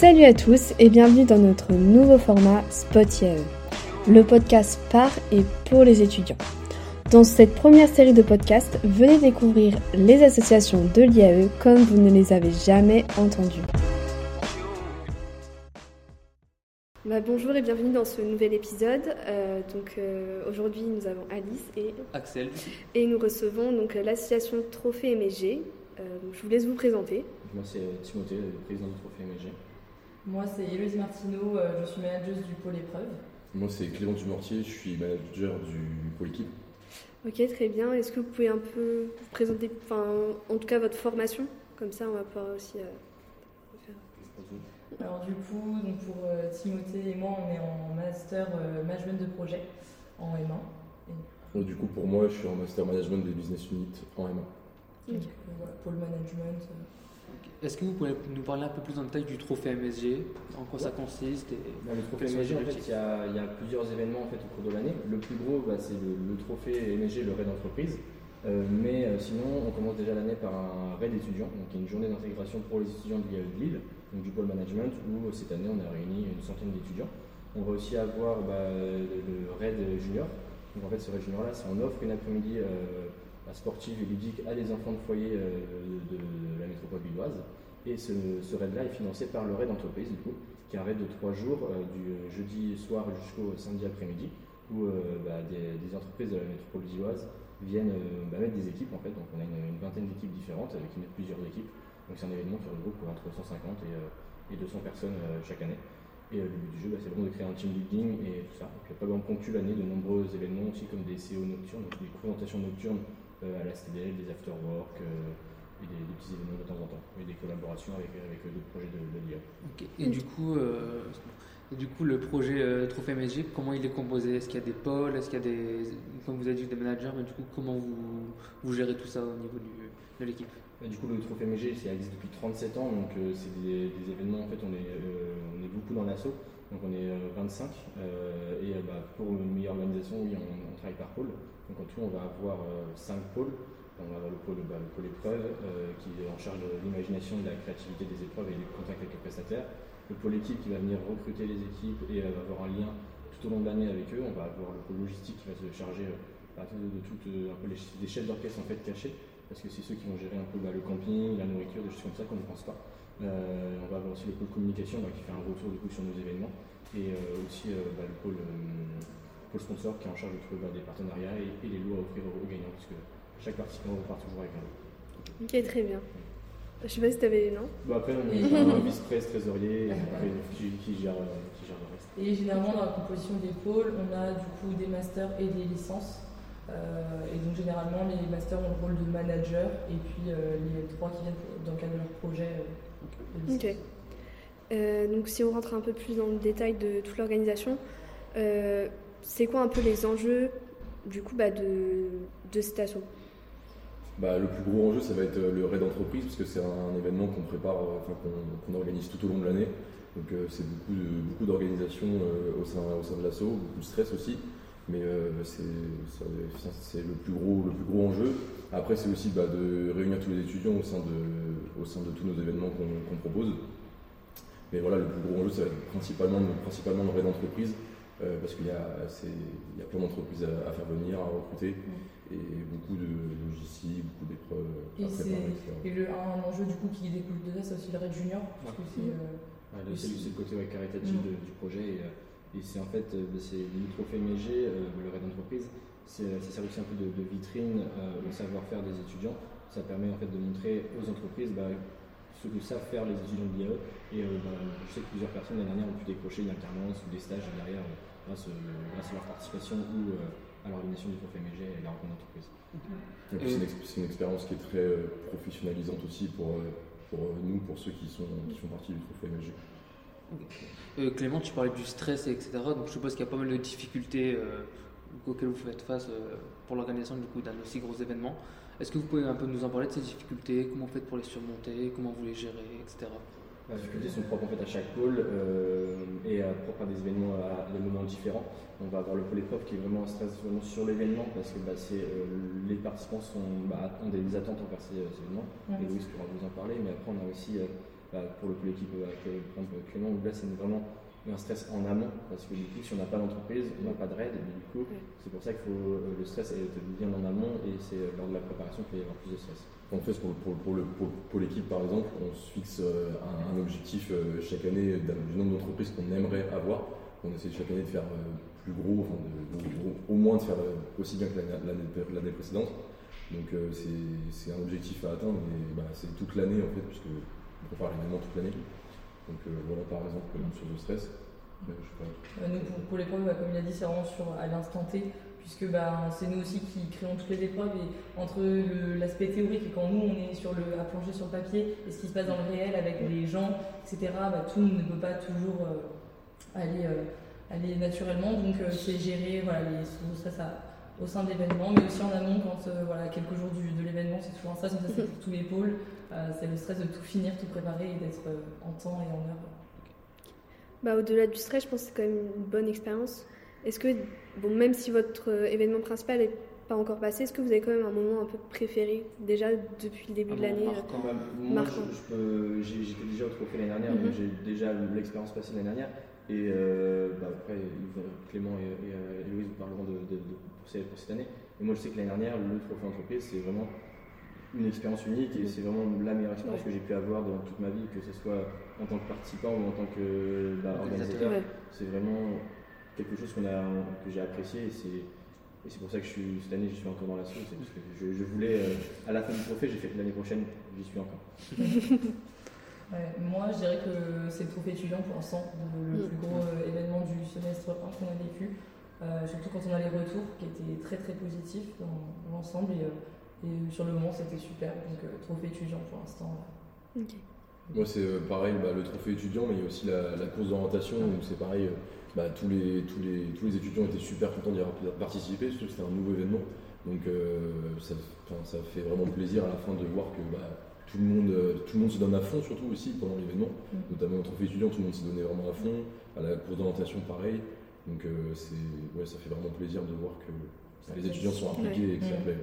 Salut à tous et bienvenue dans notre nouveau format Spot IAE, le podcast par et pour les étudiants. Dans cette première série de podcasts, venez découvrir les associations de l'IAE comme vous ne les avez jamais entendues. Bah, bonjour et bienvenue dans ce nouvel épisode. Euh, donc euh, aujourd'hui nous avons Alice et Axel et nous recevons donc l'association Trophée MSG. Euh, je vous laisse vous présenter. Moi, c'est Timothée, le président du Trophée MSG. Moi, c'est Héloïse Martineau, euh, je suis manageuse du pôle épreuve. Moi, c'est Clément Dumortier, je suis manager du pôle équipe. Ok, très bien. Est-ce que vous pouvez un peu vous présenter, enfin, en tout cas votre formation? Comme ça, on va pouvoir aussi euh, faire. Alors du coup, donc pour euh, Timothée et moi, on est en master euh, management de projet en M1. Donc, du coup, pour moi, je suis en master management des business units en M1. Donc euh, voilà, pôle management. Est-ce que vous pouvez nous parler un peu plus en détail du trophée MSG En quoi ça consiste et... Dans le trophée MSG, en fait, il y, a, il y a plusieurs événements en fait, au cours de l'année. Le plus gros, bah, c'est le, le trophée MSG, le raid d'entreprise. Euh, mais euh, sinon, on commence déjà l'année par un raid étudiant, donc une journée d'intégration pour les étudiants de l'IAE de Lille, donc du pôle management, où euh, cette année on a réuni une centaine d'étudiants. On va aussi avoir bah, le, raid junior. Donc en fait, ce raid junior-là, c'est on offre une après-midi euh, bah, sportive et ludique à des enfants de foyer euh, de, la métropole lilloise. Et ce, raid-là est financé par le raid entreprise, du coup, qui est un raid de trois jours, euh, du jeudi soir jusqu'au samedi après-midi, où euh, bah, des, entreprises de la métropole lilloise viennent bah, mettre des équipes en fait. Donc on a une, vingtaine d'équipes différentes qui mettent plusieurs équipes. Donc c'est un événement qui regroupe entre 150 et, euh, et 200 personnes chaque année. Et le but du jeu, bah, c'est vraiment de créer un team building et tout ça. Donc, il y a pas mal ponctue l'année de nombreux événements aussi comme des CO nocturnes, donc des présentations nocturnes à la STDL, des after-work euh, et des, des petits événements de temps en temps. Et des collaborations avec, avec euh, d'autres projets de, de l'IA. Ok. Et du coup, euh, et du coup, le projet euh, trophée MSG, comment il est composé? Est-ce qu'il y a des pôles? Est-ce qu'il y a des, comme vous avez dit, des managers Mais du coup, comment vous, vous gérez tout ça au niveau du, de l'équipe? Bah, du coup, le trophée MG, ça existe depuis 37 ans, donc euh, c'est des, des événements. En fait, on est, euh, on est beaucoup dans l'assaut, donc on est euh, 25. euh, et euh, bah, pour une meilleure organisation, oui, on, on travaille par pôle. Donc en tout, on va avoir 5 pôles. On va avoir le pôle, bah, épreuve, euh, qui est en charge de l'imagination, de la créativité des épreuves et des contacts avec les prestataires. Le pôle équipe qui va venir recruter les équipes et euh, avoir un lien tout au long de l'année avec eux. On va avoir le pôle logistique qui va se charger euh, bah, de, de tout, euh, un peu les, des chefs d'orchestre en fait cachés parce que c'est ceux qui vont gérer un peu bah, le camping, la nourriture, des choses comme ça qu'on ne pense pas. Euh, on va avoir aussi le pôle communication qui fait un retour du coup sur nos événements et euh, aussi euh, le pôle, euh, pôle sponsor qui est en charge de trouver bah, des partenariats et, et les lots à offrir aux, aux gagnants parce que chaque participant repart toujours avec un lot. Ok, très bien. Je sais pas si t'avais non Bon, après, on a un vice-presse trésorier qui, qui gère, euh, qui gère le reste. Et généralement, dans la composition des pôles, on a du coup des masters et des licences. Euh, et donc généralement, les masters ont le rôle de manager et puis euh, les trois qui viennent dans le cadre de leur projet euh, de. Ok. Euh, donc si on rentre un peu plus dans le détail de toute l'organisation, euh, c'est quoi un peu les enjeux du coup bah, de, de cette asso? Bah, le plus gros enjeu, ça va être euh, le raid d'entreprise, parce que c'est un événement qu'on prépare, euh, qu'on organise tout au long de l'année. Donc euh, c'est beaucoup d'organisation au, sein, de l'assaut, beaucoup de stress aussi. Mais c'est le plus gros enjeu. Après, c'est aussi bah, de réunir tous les étudiants au sein de, tous nos événements qu'on qu'on propose. Mais voilà, le plus gros enjeu, ça va être principalement, principalement le raid d'entreprise, euh, parce qu'il y a, c'est- il y a plein d'entreprises à, à faire venir, à recruter, et beaucoup de logistique, beaucoup d'épreuves Et, à préparer, etc. et le, un enjeu du coup qui découle de ça, c'est aussi le raid junior. Parce que c'est, euh, Ouais, le- c'est le côté ouais, caritatif Mm. de- du projet et, euh, et c'est en fait euh, bah, c'est le trophée MG, euh, le raid d'entreprise, c'est- ça sert aussi un peu de, de vitrine euh, au savoir-faire des étudiants. Ça permet en fait de montrer aux entreprises bah, ce que savent faire les étudiants de l'IAE et euh, bah, je sais que plusieurs personnes l'année dernière ont pu décrocher une alternance ou des stages derrière euh, grâce, euh, grâce à leur participation ou euh, à l'organisation du trophée MG et la rencontre d'entreprise. Puis, c'est une, ex- c'est une expérience qui est très euh, professionnalisante aussi pour, euh, pour euh, nous, pour ceux qui, sont, qui font partie du trophée. Euh, Clément, tu parlais du stress, etc. Donc je suppose qu'il y a pas mal de difficultés euh, auxquelles vous faites face euh, pour l'organisation du coup d'un aussi gros événement. Est-ce que vous pouvez un peu nous en parler de ces difficultés Comment vous faites pour les surmonter Comment vous les gérez, etc. Les difficultés sont propres en fait à chaque pôle euh, et euh, propres à des événements à, à des moments différents. On va avoir le pôle épreuve qui est vraiment un stress vraiment sur l'événement parce que bah, c'est, euh, les participants sont, bah, ont des attentes envers ces, ces événements. Ouais. Et Louis pourra vous en parler, mais après on a aussi euh, bah, pour le coup, l'équipe, euh, exemple, Clément, là, c'est vraiment un stress en amont, parce que du coup, si on n'a pas d'entreprise, on n'a pas de raid, et du coup, c'est pour ça qu'il faut le stress est bien en amont, et c'est lors de la préparation qu'il y avoir plus de stress. En fait, pour, pour, pour, pour l'équipe, par exemple, on se fixe un, objectif chaque année du nombre d'entreprises qu'on aimerait avoir. On essaie chaque année de faire plus gros, enfin au moins de faire aussi bien que l'année précédente. Donc euh, c'est un objectif à atteindre, mais bah, c'est toute l'année en fait, puisque on prépare l'événement toute l'année. Donc euh, voilà, par exemple, sur le stress. Euh, nous, pour, l'épreuve, bah, comme il a dit, c'est vraiment sur, à l'instant T, puisque bah, c'est nous aussi qui créons toutes les épreuves. Et entre l'aspect théorique et quand nous, on est sur le, à plonger sur le papier, et ce qui se passe dans le réel avec les gens, etc., bah, tout ne peut pas toujours aller, aller naturellement. Donc c'est gérer voilà, les, ça, ça au sein de l'événement, mais aussi en amont, quand euh, voilà, quelques jours du, de l'événement, c'est toujours un stress, ça c'est pour tous les pôles. Euh, c'est le stress de tout finir, tout préparer et d'être euh, en temps et en heure. Bah, Au-delà du stress, je pense que c'est quand même une bonne expérience. Est-ce que, bon, même si votre événement principal n'est pas encore passé, est-ce que vous avez quand même un moment un peu préféré déjà depuis le début de l'année Moi, j'étais déjà au trophée l'année dernière, donc mm-hmm. j'ai déjà l'expérience passée l'année dernière. Et bah, après, Clément et, et, Louise vous parleront de, de, de pour cette année. Et moi, je sais que l'année dernière, le trophée entreprise, c'est vraiment une expérience unique et c'est vraiment la meilleure expérience que j'ai pu avoir dans toute ma vie, que ce soit en tant que participant ou en tant que bah, organisateur. C'est vraiment quelque chose qu'on a, que j'ai apprécié et c'est, et c'est pour ça que je suis, cette année je suis encore dans la sauce. Parce que je, voulais, euh, à la fin du trophée, j'ai fait l'année prochaine, j'y suis encore. moi je dirais que c'est le trophée étudiant pour l'instant, le, mm. plus gros euh, événement du semestre 1 qu'on a vécu. Euh, surtout quand on a les retours qui étaient très très positifs dans, l'ensemble et, euh, sur le moment c'était super donc euh, trophée étudiant pour l'instant moi c'est pareil bah, le trophée étudiant mais il y a aussi la, course d'orientation où c'est pareil bah, tous, les, tous, les, tous les étudiants étaient super contents d'y participer surtout que c'était un nouveau événement. Donc ça, ça, fait vraiment plaisir à la fin de voir que bah, tout le, monde, tout le monde se donne à fond, surtout aussi pendant l'événement, mm. notamment au trophée étudiant, tout le monde s'est donné vraiment à fond, à la course d'orientation pareil, donc euh, ouais, ça fait vraiment plaisir de voir que les étudiants sont impliqués et que ça plaît.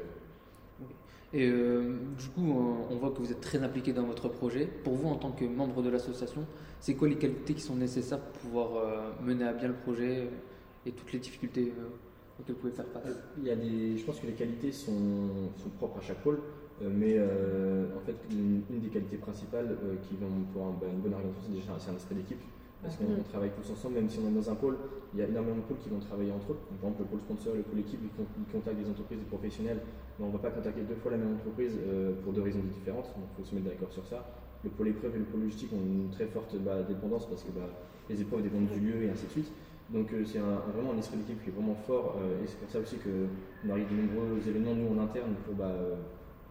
Et euh, du coup, on voit que vous êtes très impliqué dans votre projet. Pour vous, en tant que membre de l'association, c'est quoi les qualités qui sont nécessaires pour pouvoir euh, mener à bien le projet et toutes les difficultés auxquelles vous pouvez faire face? Il y a des, Je pense que les qualités sont, sont propres à chaque pôle, mais en fait, une, des qualités principales qui vont pour bah, une bonne organisation, c'est un esprit d'équipe parce qu'on mm. travaille tous ensemble, même si on est dans un pôle, il y a énormément de pôles qui vont travailler entre eux. par exemple, le pôle sponsor, le pôle équipe, ils, contactent des entreprises, des professionnels, mais on ne va pas contacter deux fois la même entreprise euh, pour deux raisons différentes, donc il faut se mettre d'accord sur ça. Le pôle épreuve et le pôle logistique ont une très forte bah, dépendance parce que bah, les épreuves dépendent du lieu et ainsi de suite. Donc euh, c'est vraiment un esprit d'équipe qui est vraiment fort euh, et c'est pour ça aussi qu'on arrive de nombreux événements nous en interne pour bah,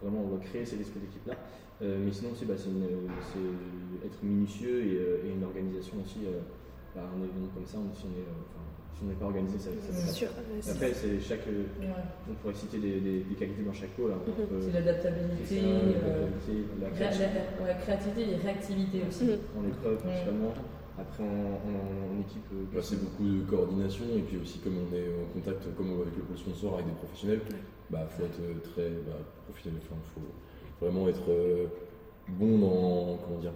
vraiment on va créer cet esprit d'équipe là. Euh, mais sinon, bah, c'est être minutieux et, euh, une organisation aussi. Euh, bah, un événement comme ça, si on n'est pas organisé, ça, ça pas. Sûr, Après, c'est chaque, on pourrait citer des, des, qualités dans chaque pôle. Hein, mhm. c'est l'adaptabilité, la, créativité et réactivité aussi. Mhm. En épreuve, principalement. Après, en, équipe. Bah, c'est beaucoup de coordination et puis aussi, comme on est en contact comme avec le pôle sponsor, avec des professionnels, il bah, faut être très bah, professionnel. Enfin, faut, vraiment être euh, bon dans comment dire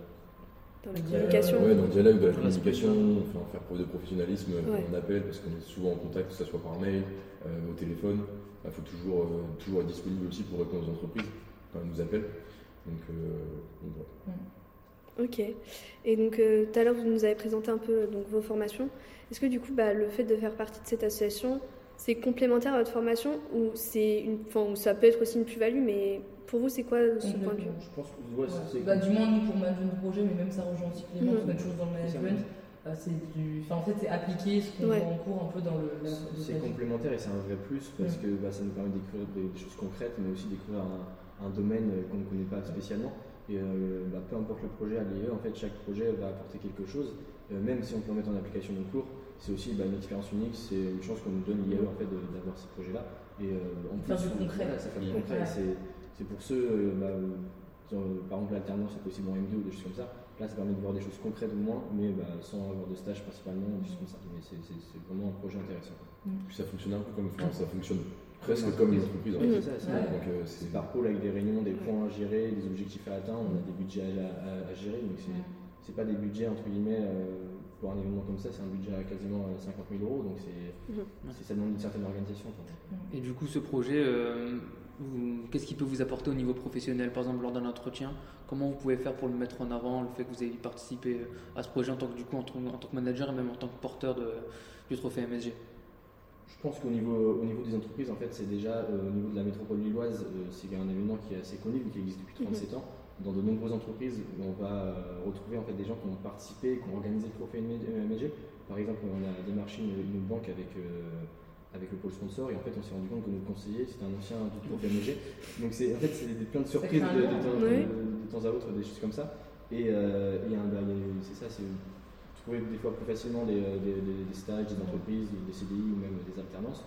dans la communication. ouais, dans le dialogue de la communication, enfin, faire preuve de professionnalisme on appelle parce qu'on est souvent en contact, que ce soit par mail, euh, au téléphone. Il bah, faut toujours, euh, toujours être disponible aussi pour répondre aux entreprises quand elles nous appellent. Donc, mm. Ok. Et donc tout à l'heure, vous nous avez présenté un peu donc, vos formations. Est-ce que du coup, bah, le fait de faire partie de cette association, c'est complémentaire à votre formation ou c'est une, enfin, ça peut être aussi une plus-value, mais pour vous, c'est quoi ce point de vue? Je pense que ouais, c'est. Bah, du moins, nous, pour manager nos projets, mais même ça rejoint aussi Clément, mmh. même chose dans le management. Euh, c'est du... enfin, en fait, c'est appliquer ce qu'on ouais. voit en cours un peu dans le. C'est complémentaire et c'est un vrai plus parce mmh. que bah, ça nous permet de découvrir des, choses concrètes, mais aussi découvrir un, un domaine qu'on ne connaît pas spécialement. Et euh, bah, peu importe le projet à l'IE, en fait, chaque projet va apporter quelque chose, euh, même si on peut en mettre en application nos cours. C'est aussi bah, une expérience unique, c'est une chance qu'on nous donne l'IE en fait d'avoir ces projets-là. Et euh, en faire du concret. ça fait du concret. C'est pour ceux, euh, bah, euh, par exemple l'alternance c'est possible en M2 ou des choses comme ça. Là, ça permet de voir des choses concrètes au moins, mais bah, sans avoir de stage principalement, des choses comme ça. Mais c'est vraiment un projet intéressant. Puis ça fonctionne un peu comme ça fonctionne presque comme une entreprise. en fait. c'est ça, c'est Ouais. Donc, euh, par pôle avec des réunions, des points à gérer, des objectifs à atteindre, on a des budgets à, à- à gérer. Donc c'est c'est pas des budgets entre guillemets euh, pour un événement comme ça, c'est un budget à quasiment euh, 50 000 euros. Donc c'est Mhm. c'est- ça demande une certaine organisation. Et du coup, ce projet, euh, qu'est-ce qu'il peut vous apporter au niveau professionnel Par exemple, lors d'un entretien, comment vous pouvez faire pour le mettre en avant, le fait que vous ayez participé à ce projet en tant que, du coup, en, tant- en tant que manager et même en tant que porteur de, du trophée MSG Je pense qu'au niveau, au niveau des entreprises, en fait, c'est déjà euh, au niveau de la métropole lilloise, euh, c'est un événement qui est assez connu, vu qu'il existe depuis 37 ans. Dans de nombreuses entreprises, on va euh, retrouver en fait des gens qui ont participé, qui ont organisé le trophée MSG. Par exemple, on a démarché une, une banque avec, avec le pôle sponsor et en fait, on s'est rendu compte que notre conseiller, c'était un ancien du trophée MSG. Donc, c'est, en fait, c'est plein de surprises de, de temps, Oui. de- de temps à autre, des choses comme ça. Et, bah, c'est ça, c'est trouver des fois plus facilement des, euh, des- des- des stages, des entreprises, des CDI ou même des alternances.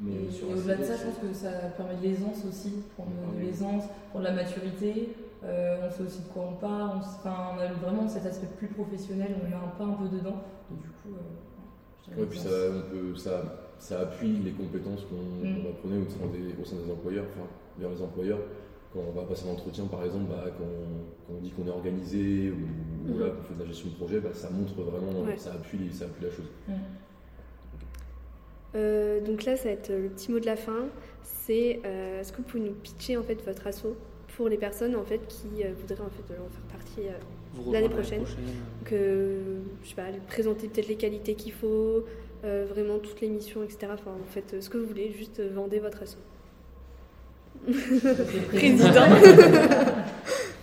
Mais Et au-delà de ça, je pense que ça permet de l'aisance aussi, prendre de l'aisance, prendre de la maturité. euh, on sait aussi de quoi on parle. On, s- enfin, on a vraiment cet aspect plus professionnel, on met un pas un peu dedans. Et du coup, euh, Ouais, puis ça, l'aisance. on peut, ça, ça appuie les compétences qu'on Mm. prendre au sein, des, au sein des employeurs, enfin, vers les employeurs. Quand on va passer un entretien, par exemple, bah, quand, quand on dit qu'on est organisé ou Mhm. voilà, qu'on fait de la gestion de projet, bah, ça montre vraiment, Ouais. ça, appuie, ça appuie la chose. Mm. Euh, donc là, ça va être le petit mot de la fin. C'est euh, est-ce que vous pouvez nous pitcher en fait votre asso pour les personnes en fait qui euh, voudraient en fait en faire partie euh, L'année prochaine? euh, que je sais pas présenter peut-être les qualités qu'il faut, euh, vraiment toutes les missions, etc. Enfin, faites euh, ce que vous voulez, juste euh, vendez votre asso. Président.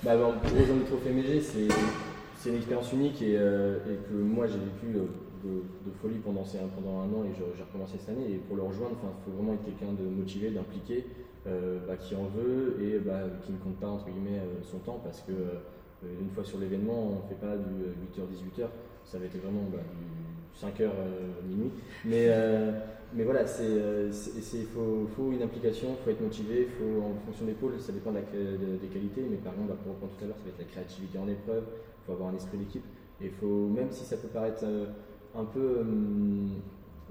bah, bah, pour rejoindre le trophée Mégé, c'est une expérience unique et, euh, que moi j'ai vécu euh, de, folie pendant, pendant un an et j'ai recommencé cette année. Et pour le rejoindre, il faut vraiment être quelqu'un de motivé, d'impliqué, euh, bah, qui en veut et bah, qui ne compte pas entre guillemets son temps parce que une fois sur l'événement, on ne fait pas du 8h-18h, ça va être vraiment bah, 5 heures euh, minuit. Mais, euh, mais voilà, euh, il faut, faut, une implication, il faut être motivé, faut, en fonction des pôles, ça dépend de des qualités. Mais par exemple, pour reprendre tout à l'heure, ça va être la créativité en épreuve, il faut avoir un esprit d'équipe. Et faut, même si ça peut paraître un peu hum,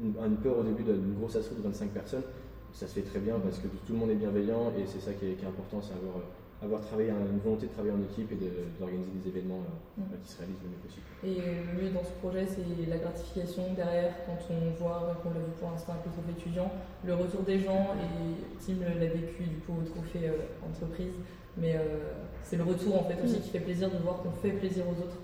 une peur au début d'une grosse assaut de 25 personnes, ça se fait très bien parce que tout le monde est bienveillant, et c'est ça qui est, qui est important, c'est avoir, euh, avoir travaillé, une volonté de travailler en équipe et de- d'organiser des événements euh, Mm. qui se réalisent le mieux possible. Et le mieux dans ce projet, c'est la gratification derrière, quand on voit, qu'on l'a vu pour l'instant avec le trophée étudiant, le retour des gens, et Tim l'a vécu du coup au trophée euh, entreprise, mais euh, c'est le retour en fait aussi qui fait plaisir de voir qu'on fait plaisir aux autres,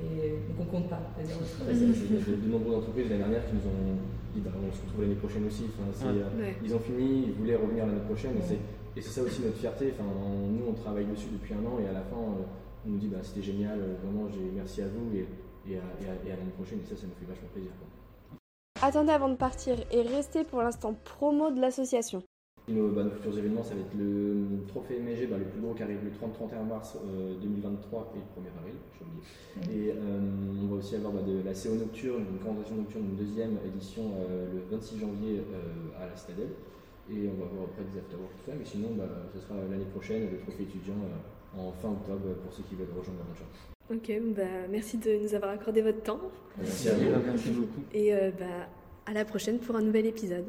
et donc on compte pas les autres. Il y a de nombreuses entreprises l'année dernière qui nous ont dit bah, on se retrouve l'année prochaine aussi. Enfin, c'est, Ouais. euh. Ils ont fini, ils voulaient revenir l'année prochaine. Et Ouais. c'est, et c'est ça aussi notre fierté. Enfin, on- nous, on travaille dessus depuis un an et à la fin, euh, on nous dit bah, c'était génial, euh, vraiment, j'ai, merci à vous et, et, à, et à- et à l'année prochaine. Et ça, ça nous fait vachement plaisir. quoi. Attendez avant de partir et restez pour l'instant promo de l'association. Nos, bah, nos futurs événements, ça va être le trophée MG, bah, le plus gros qui arrive le 30-31 mars euh, 2023 et le 1er avril, j'ai oublié. Et euh, on va aussi avoir bah, de la CO Nocturne, une conversation nocturne, une deuxième édition euh, le 26 janvier euh, à la Stadelle. Et on va voir après des afterworks, tout ça. Mais sinon, bah, ce sera l'année prochaine, le trophée étudiant euh, en fin octobre pour ceux qui veulent rejoindre l'aventure. Ok, bah, merci de nous avoir accordé votre temps Merci à vous. Merci beaucoup. et euh, bah, à la prochaine pour un nouvel épisode.